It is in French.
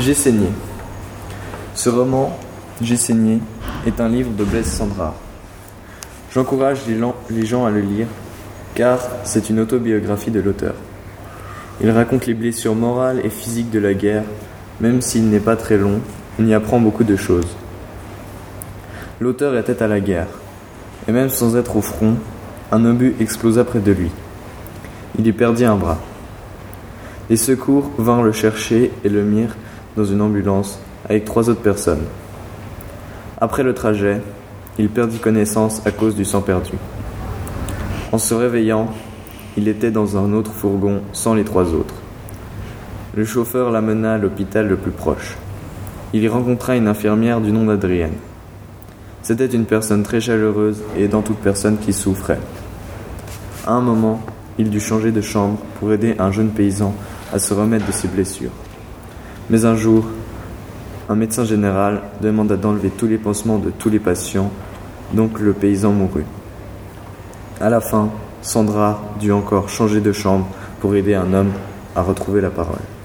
J'ai saigné. Ce roman, J'ai saigné, est un livre de Blaise Sandrard. J'encourage les gens à le lire car c'est une autobiographie de l'auteur. Il raconte les blessures morales et physiques de la guerre, même s'il n'est pas très long, on y apprend beaucoup de choses. L'auteur était à la guerre, et même sans être au front, un obus explosa près de lui. Il y perdit un bras. Les secours vinrent le chercher et le mirent dans une ambulance avec trois autres personnes. Après le trajet, il perdit connaissance à cause du sang perdu. En se réveillant, il était dans un autre fourgon sans les trois autres. Le chauffeur l'amena à l'hôpital le plus proche. Il y rencontra une infirmière du nom d'Adrienne. C'était une personne très chaleureuse et aidant toute personne qui souffrait. À un moment, il dut changer de chambre pour aider un jeune paysan à se remettre de ses blessures. Mais un jour, un médecin général demanda d'enlever tous les pansements de tous les patients, donc le paysan mourut. À la fin, Sandra dut encore changer de chambre pour aider un homme à retrouver la parole.